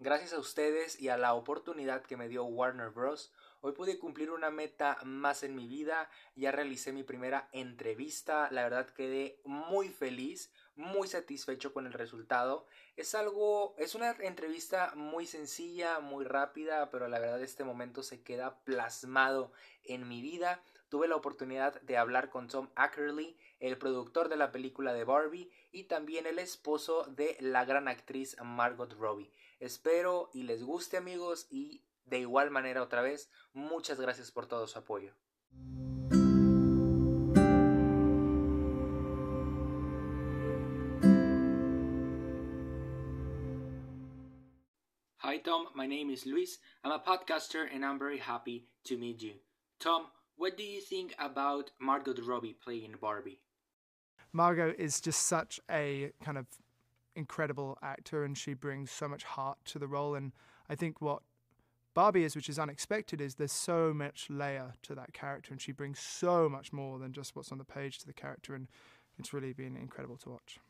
Gracias a ustedes y a la oportunidad que me dio Warner Bros., hoy pude cumplir una meta más en mi vida. Ya realicé mi primera entrevista. La verdad quedé muy feliz, muy satisfecho con el resultado. Es algo, es una entrevista muy sencilla, muy rápida, pero la verdad este momento se queda plasmado en mi vida. Tuve la oportunidad de hablar con Tom Ackerley, el productor de la película de Barbie y también el esposo de la gran actriz Margot Robbie. Espero y les guste amigos y de igual manera otra vez, muchas gracias por todo su apoyo. Hi Tom, my name is Luis. I'm a podcaster and I'm very happy to meet you. Tom, what do you think about Margot Robbie playing Barbie? Margot is just such a kind of incredible actor and she brings so much heart to the role. And I think what Barbie is, which is unexpected, is there's so much layer to that character and she brings so much more than just what's on the page to the character. And it's really been incredible to watch.